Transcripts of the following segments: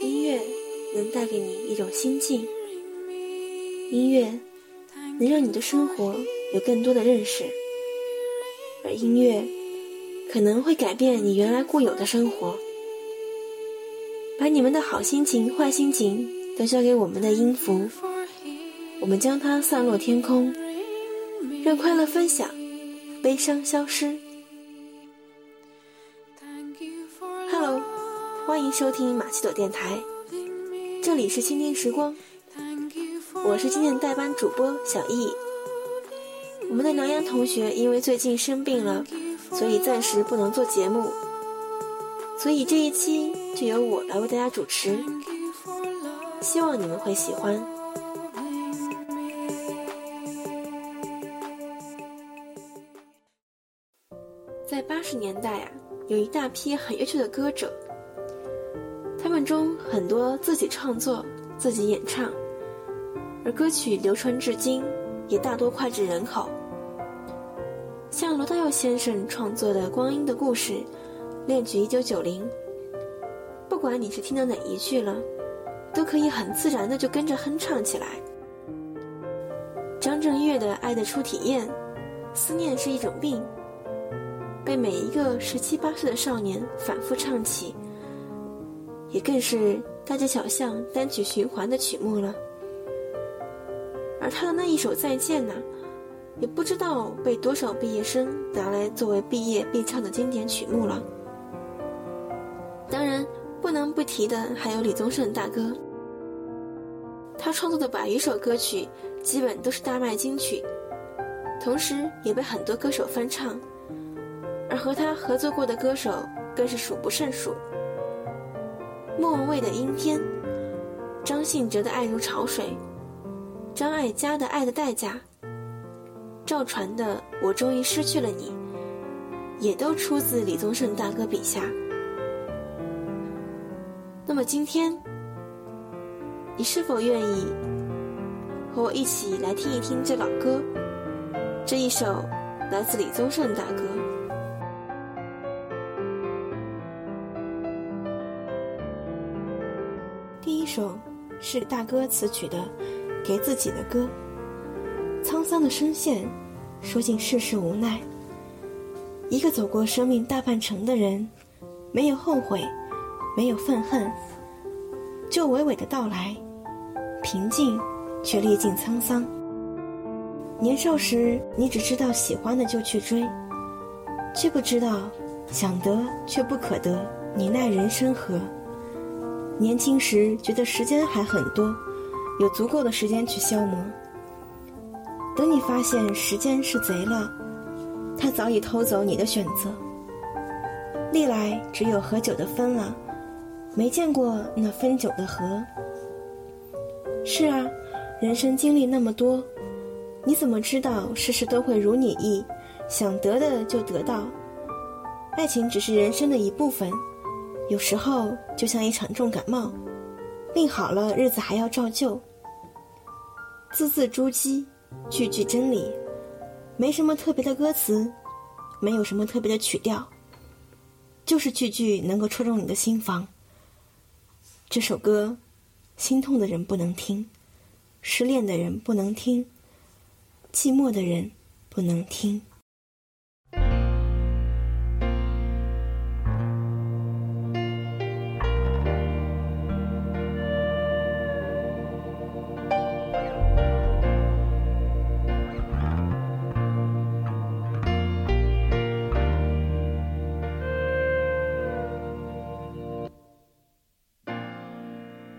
音乐能带给你一种心境，音乐能让你的生活有更多的认识，而音乐可能会改变你原来固有的生活。把你们的好心情、坏心情都交给我们的音符，我们将它散落天空，让快乐分享，悲伤消失。收听马奇朵电台，这里是倾听时光，我是今天的代班主播小易。我们的梁阳同学因为最近生病了，所以暂时不能做节目，所以这一期就由我来为大家主持，希望你们会喜欢。在八十年代啊。有一大批很优秀的歌者，他们中很多自己创作、自己演唱，而歌曲流传至今，也大多脍炙人口。像罗大佑先生创作的《光阴的故事》，恋曲一九九零，不管你是听到哪一句了，都可以很自然的就跟着哼唱起来。张震岳的《爱的初体验》，思念是一种病。被每一个十七八岁的少年反复唱起，也更是大街小巷单曲循环的曲目了。而他的那一首《再见》呢，也不知道被多少毕业生拿来作为毕业必唱的经典曲目了。当然，不能不提的还有李宗盛大哥，他创作的百余首歌曲基本都是大卖金曲，同时也被很多歌手翻唱。而和他合作过的歌手更是数不胜数，莫文蔚的《阴天》，张信哲的《爱如潮水》，张艾嘉的《爱的代价》，赵传的《我终于失去了你》，也都出自李宗盛大哥笔下。那么今天，你是否愿意和我一起来听一听这老歌？这一首来自李宗盛大哥。首是大哥词曲的《给自己的歌》，沧桑的声线，说尽世事无奈。一个走过生命大半程的人，没有后悔，没有愤恨，就娓娓的道来，平静却历尽沧桑。年少时，你只知道喜欢的就去追，却不知道想得却不可得，你奈人生何？年轻时觉得时间还很多，有足够的时间去消磨。等你发现时间是贼了，他早已偷走你的选择。历来只有喝酒的分了，没见过那分酒的合。是啊，人生经历那么多，你怎么知道事事都会如你意？想得的就得到，爱情只是人生的一部分。有时候就像一场重感冒，病好了日子还要照旧。字字珠玑，句句真理，没什么特别的歌词，没有什么特别的曲调，就是句句能够戳中你的心房。这首歌，心痛的人不能听，失恋的人不能听，寂寞的人不能听。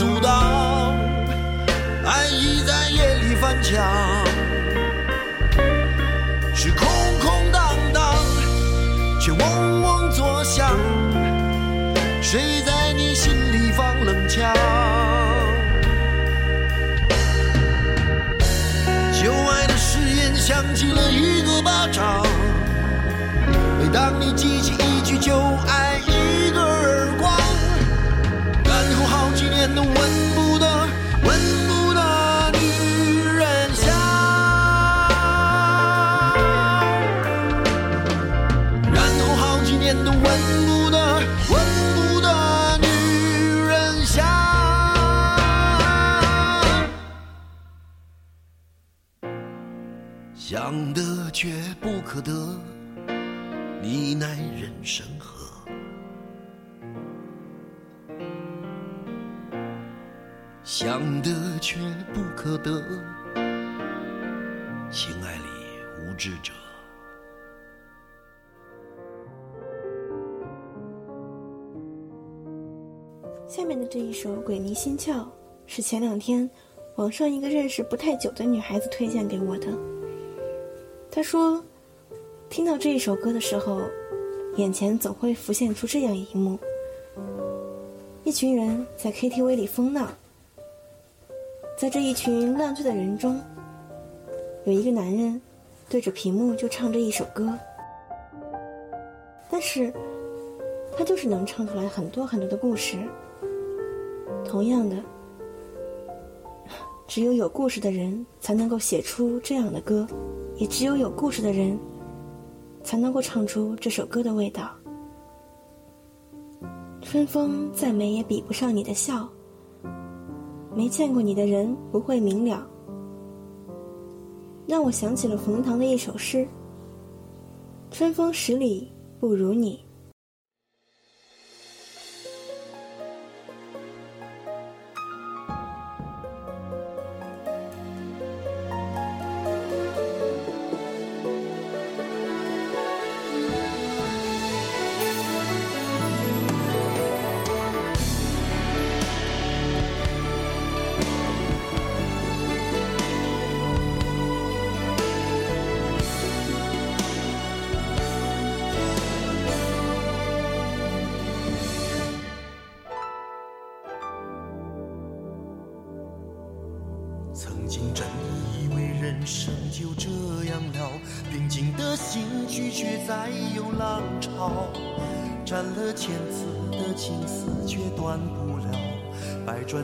阻挡。爱意在夜里翻墙，是空空荡荡，却嗡嗡作响。谁在你心里放冷枪？旧爱的誓言响起了一个巴掌。每当你记起一句旧爱，想得却不可得，你奈人生何？想得却不可得，情爱里无知者。下面的这一首《鬼迷心窍》是前两天网上一个认识不太久的女孩子推荐给我的。他说，听到这一首歌的时候，眼前总会浮现出这样一幕：一群人在 KTV 里疯闹，在这一群烂醉的人中，有一个男人对着屏幕就唱着一首歌，但是他就是能唱出来很多很多的故事。同样的，只有有故事的人才能够写出这样的歌，也只有有故事的人才能够唱出这首歌的味道。春风再美也比不上你的笑，没见过你的人不会明了。让我想起了冯唐的一首诗：“春风十里不如你。”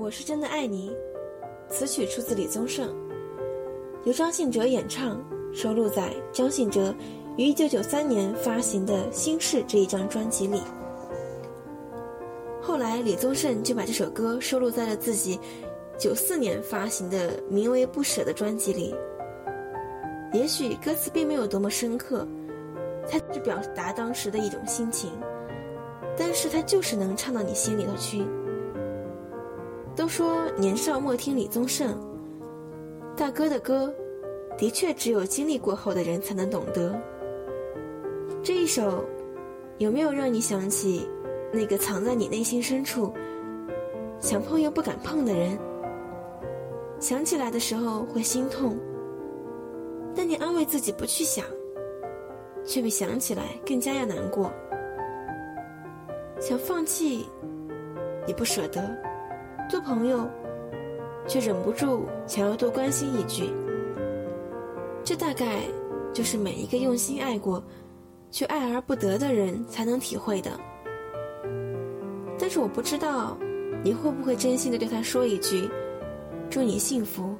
我是真的爱你，此曲出自李宗盛，由张信哲演唱，收录在张信哲于1993年发行的《心事》这一张专辑里。后来李宗盛就把这首歌收录在了自己94年发行的名为《不舍》的专辑里。也许歌词并没有多么深刻，它是表达当时的一种心情，但是它就是能唱到你心里头去。都说年少莫听李宗盛，大哥的歌，的确只有经历过后的人才能懂得。这一首，有没有让你想起那个藏在你内心深处，想碰又不敢碰的人？想起来的时候会心痛，但你安慰自己不去想，却比想起来更加要难过。想放弃，也不舍得。做朋友，却忍不住想要多关心一句。这大概就是每一个用心爱过，却爱而不得的人才能体会的。但是我不知道，你会不会真心的对他说一句：“祝你幸福。”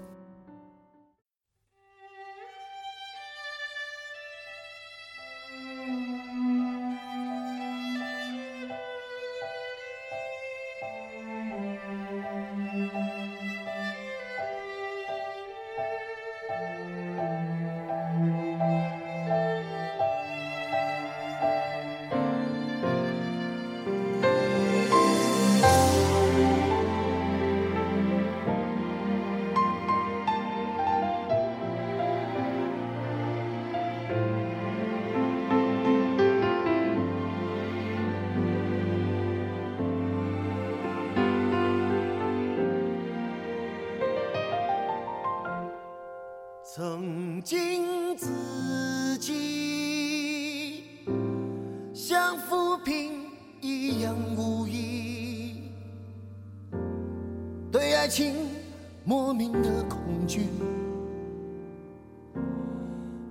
莫名的恐惧。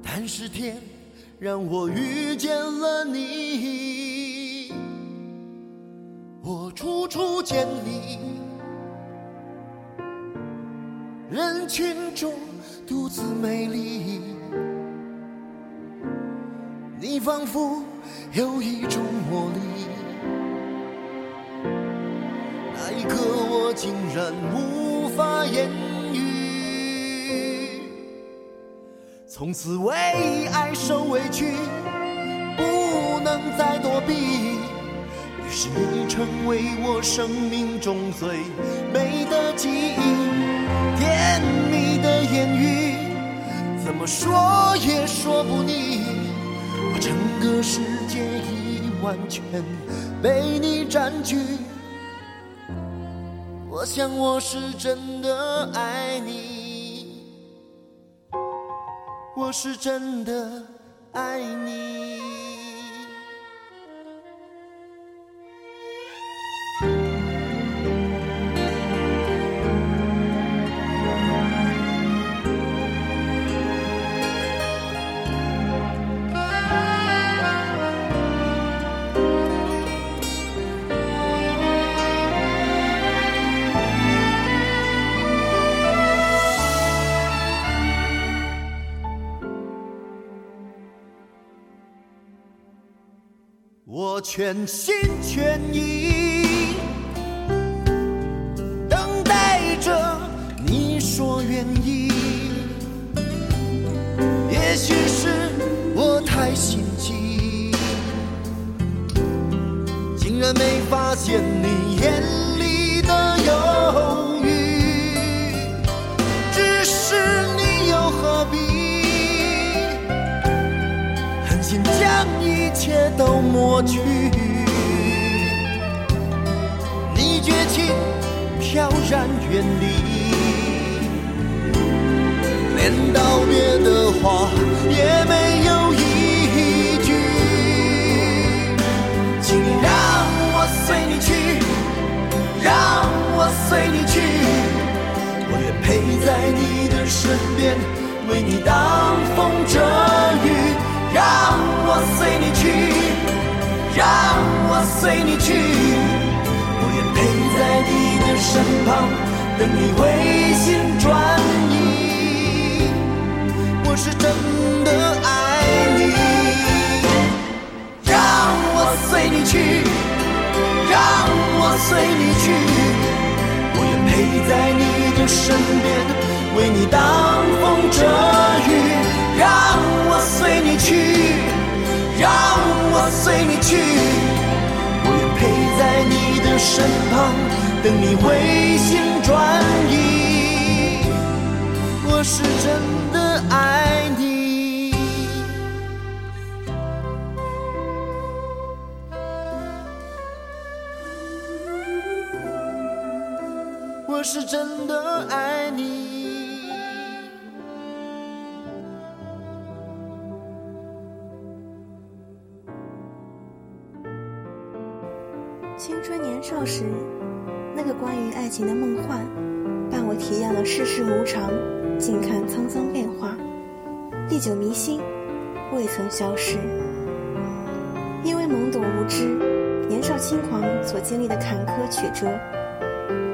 但是天让我遇见了你，我处处见你，人群中。独自美丽，你仿佛有一种魔力。那一刻，我竟然无法言语。从此为爱受委屈，不能再躲避。于是你成为我生命中最美的记忆，甜蜜的言语。怎么说也说不腻，我整个世界已完全被你占据。我想我是真的爱你，我是真的爱你。我全心全意。边，为你挡风遮雨，让我随你去，让我随你去，我愿陪在你的身旁，等你回心转意。我是真的爱你，让我随你去，让我随你去，我愿陪在你的身边，为你挡风遮雨。让我随你去，让我随你去，我愿陪在你的身旁，等你回心转意。我是真的爱你。我是真的爱年少时，那个关于爱情的梦幻，伴我体验了世事无常，静看沧桑变化，历久弥新，未曾消失。因为懵懂无知，年少轻狂所经历的坎坷曲折、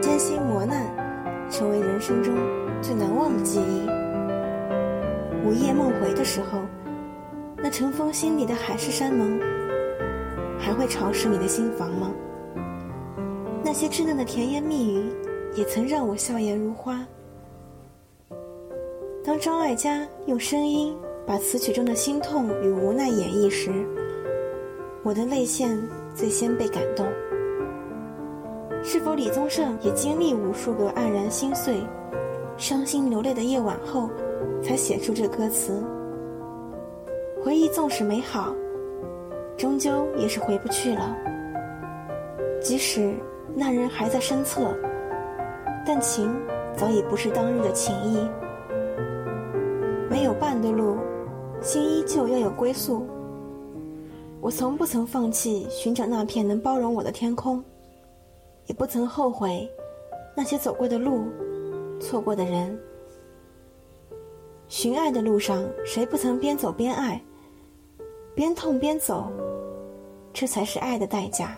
艰辛磨难，成为人生中最难忘的记忆。午夜梦回的时候，那尘封心底的海誓山盟，还会潮湿你的心房吗？那些稚嫩的甜言蜜语，也曾让我笑颜如花。当张艾嘉用声音把词曲中的心痛与无奈演绎时，我的泪腺最先被感动。是否李宗盛也经历无数个黯然心碎、伤心流泪的夜晚后，才写出这歌词？回忆纵使美好，终究也是回不去了。即使那人还在身侧，但情早已不是当日的情谊。没有半的路，心依旧要有归宿。我从不曾放弃寻找那片能包容我的天空，也不曾后悔那些走过的路，错过的人。寻爱的路上，谁不曾边走边爱，边痛边走？这才是爱的代价。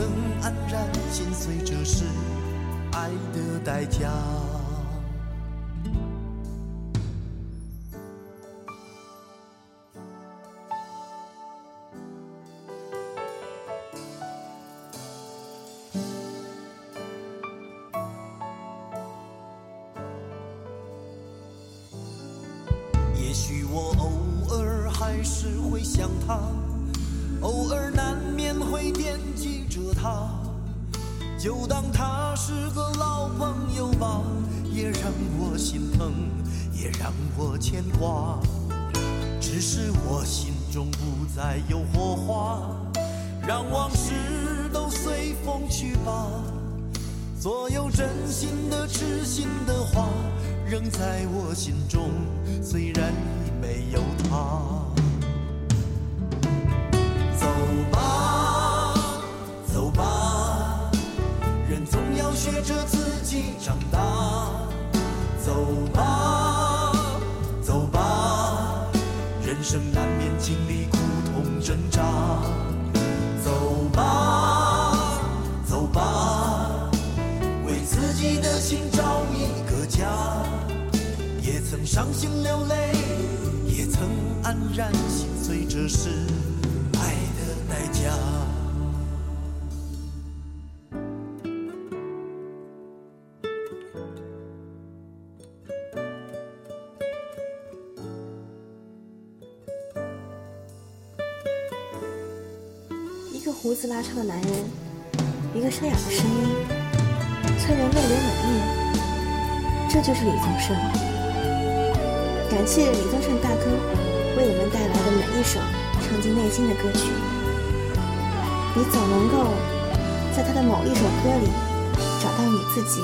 能安然心碎，这是爱的代价。在我心中，虽然已没有他。走吧，走吧，人总要学着自己长大。走吧，走吧，人生难免经历苦痛挣扎。走吧，走吧。为自己的心找一个家，曾伤心流泪，也曾黯然心碎，这是爱的代价。一个胡子拉碴的男人，一个沙哑的声音，催人泪流满面。这就是李宗盛。感谢李宗盛大哥为我们带来的每一首唱进内心的歌曲。你总能够在他的某一首歌里找到你自己。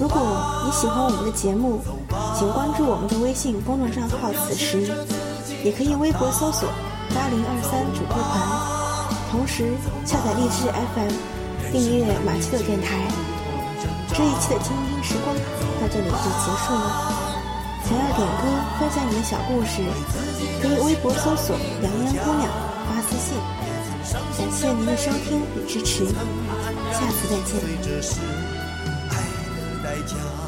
如果你喜欢我们的节目，请关注我们的微信公众账号“此时”，也可以微博搜索“八零二三主播团”，同时下载荔枝 FM，订阅马奇朵电台。这一期的精英时光这里就结束了。想要点歌分享你的小故事，可以微博搜索“杨烟姑娘”发私信。感谢您的收听与支持，下次再见。爱的代价。